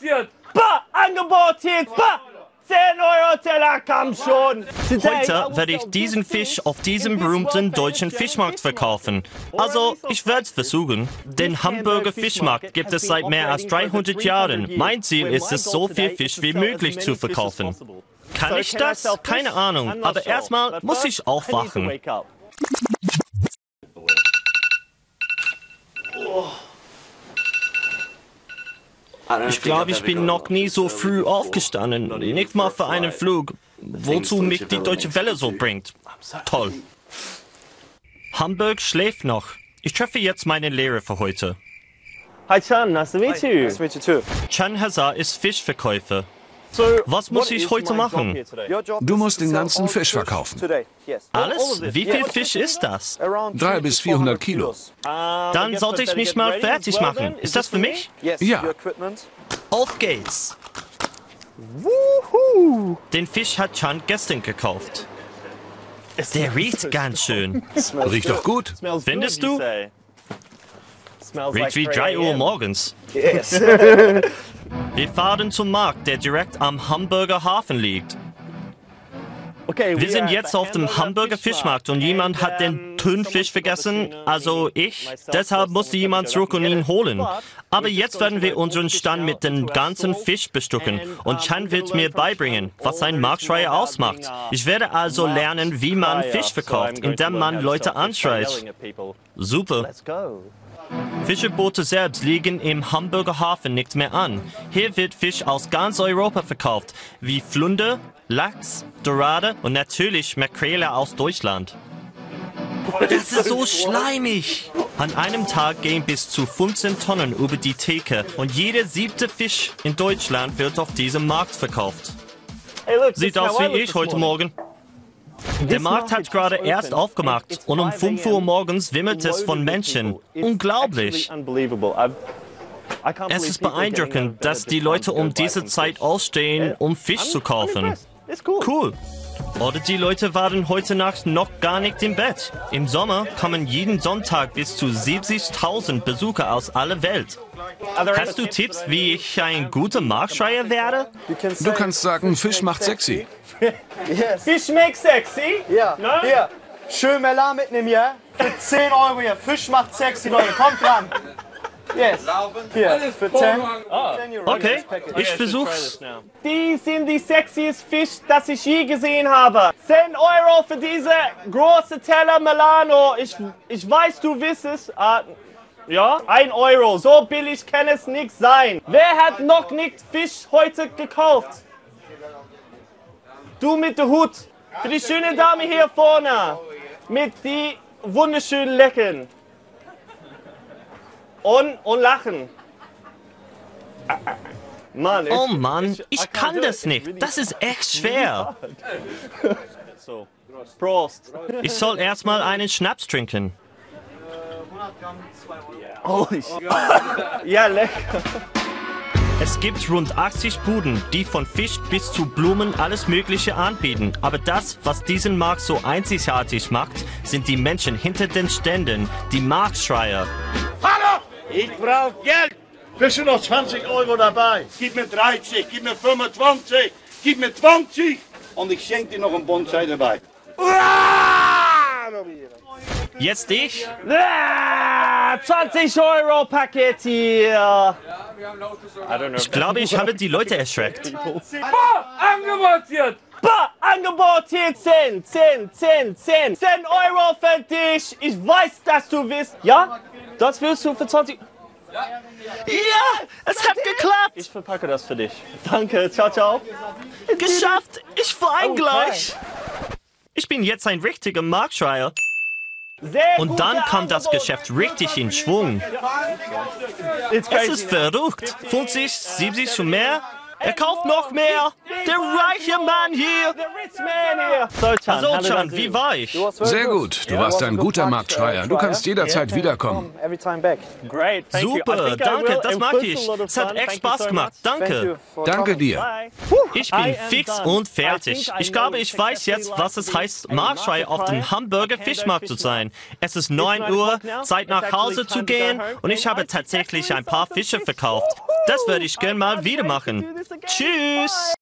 Jetzt! Bah, Angebot hier! Bah! 10 Euro Teller, komm schon! Heute werde ich diesen Fisch auf diesem berühmten deutschen Fischmarkt verkaufen. Also, ich werde es versuchen. Den Hamburger Fischmarkt gibt es seit mehr als 300 Jahren. Mein Ziel ist es, so viel Fisch wie möglich zu verkaufen. Kann ich das? Keine Ahnung. Aber erstmal muss ich aufwachen. Ich glaube, ich bin noch nie so früh aufgestanden. Nicht mal für einen Flug. Wozu mich die Deutsche Welle so bringt. Toll. Hamburg schläft noch. Ich treffe jetzt meine Lehrer für heute. Hi Chan, nice to meet you. Nice to meet you too. Chan Hazar ist Fischverkäufer. Was muss ich heute machen? Du musst den ganzen Fisch verkaufen. Alles? Wie viel Fisch ist das? Around Drei three bis to 400 400 Kilo. Dann sollte ich mich mal fertig machen. Ist das für mich? Yes, Ja. Auf geht's. Den Fisch hat Chan gestern gekauft. Der riecht ganz schön. Riecht doch gut. Findest du? Riecht wie 3 3 Uhr morgens. Yes. Wir fahren zum Markt, der direkt am Hamburger Hafen liegt. Wir sind jetzt auf dem Hamburger Fischmarkt und jemand hat den Thunfisch vergessen, also ich. Deshalb musste jemand zurück und ihn holen. Aber jetzt werden wir unseren Stand mit dem ganzen Fisch bestücken und Chan wird mir beibringen, was ein Marktschreier ausmacht. Ich werde also lernen, wie man Fisch verkauft, indem man Leute anschreit. Super. Fischerboote selbst liegen im Hamburger Hafen nicht mehr an. Hier wird Fisch aus ganz Europa verkauft, wie Flunder, Lachs, Dorade und natürlich Makrele aus Deutschland. Das ist so schleimig. An einem Tag gehen bis zu 15 Tonnen über die Theke und jeder siebte Fisch in Deutschland wird auf diesem Markt verkauft. Sieht aus wie ich heute. Morgen. Der Markt hat gerade erst aufgemacht und um 5 Uhr morgens wimmelt es von Menschen. Unglaublich. Es ist beeindruckend, dass die Leute um diese Zeit ausstehen, um Fisch zu kaufen. Cool. Oder die Leute waren heute Nacht noch gar nicht im Bett. Im Sommer kommen jeden Sonntag bis zu 70.000 Besucher aus aller Welt. Hast du Tipps, wie ich ein guter Marktschreier werde? Du kannst sagen, Fisch macht sexy. Fish makes sexy? Ja, hier. Schön Melan mitnehmen hier. Für 10 Euro hier. Fisch macht sexy, Leute. Kommt dran. Yes. Hier, für 10. 10 Euro. Okay, ich versuch's. Die sind die sexiest Fisch, das ich je gesehen habe. 10 Euro für diese große Teller Milano. Ich, ich weiß, du wirst es. Ah, ja, 1 Euro. So billig kann es nicht sein. Wer hat noch nicht Fisch heute gekauft? Du mit dem Hut. Für die schöne Dame hier vorne. Mit die wunderschönen Lecken. Und, und lachen. Mann, Oh ich- Mann, ich kann das nicht. Das ist echt schwer. So. Prost. Ich soll erstmal einen Schnaps trinken. Holy. Ja, lecker. Es gibt rund 80 Buden, die von Fisch bis zu Blumen alles Mögliche anbieten. Aber das, was diesen Markt so einzigartig macht, sind die Menschen hinter den Ständen, die Marktschreier. Hallo! Ich brauche Geld. Bist du noch 20 Euro dabei? Gib mir 30, gib mir 25, gib mir 20 und ich schenke dir noch einen Bonsai dabei. Jetzt ich? Ah, 20 Euro Paket hier. Ich glaube, ich habe die Leute erschreckt. Angebot jetzt! Bah, Angebot hier 10, 10, 10, 10. 10 Euro für dich. Ich weiß, dass du willst. Ja? Das willst du für 20. Ja, es hat geklappt. Ich verpacke das für dich. Danke, ciao, ciao. Geschafft. Ich wein gleich. Ich bin jetzt ein richtiger Marktschreier. Und dann kam das. Geschäft richtig in Schwung. Es ist verrückt. 50, 70 und mehr. Er kauft noch mehr. Der reiche Mann hier. The rich man here. So, Chan, So, Chan, wie war ich? Sehr gut. Du warst ein guter Marktschreier. Du kannst jederzeit wiederkommen. Super, danke, das mag ich. Es hat echt Thank you Spaß so gemacht. Danke. Danke dir. Ich bin fix done. und I fertig. think I Ich glaube, know ich weiß jetzt, was es to be heißt, a Marktschreier auf dem market Hamburger. Fischmarkt zu sein. Es ist 9 9 Uhr. Zeit nach Hause zu time to go gehen home. und ich And habe I tatsächlich ein paar Fische fish. verkauft. Das werde ich gern mal wieder machen. Tschüss!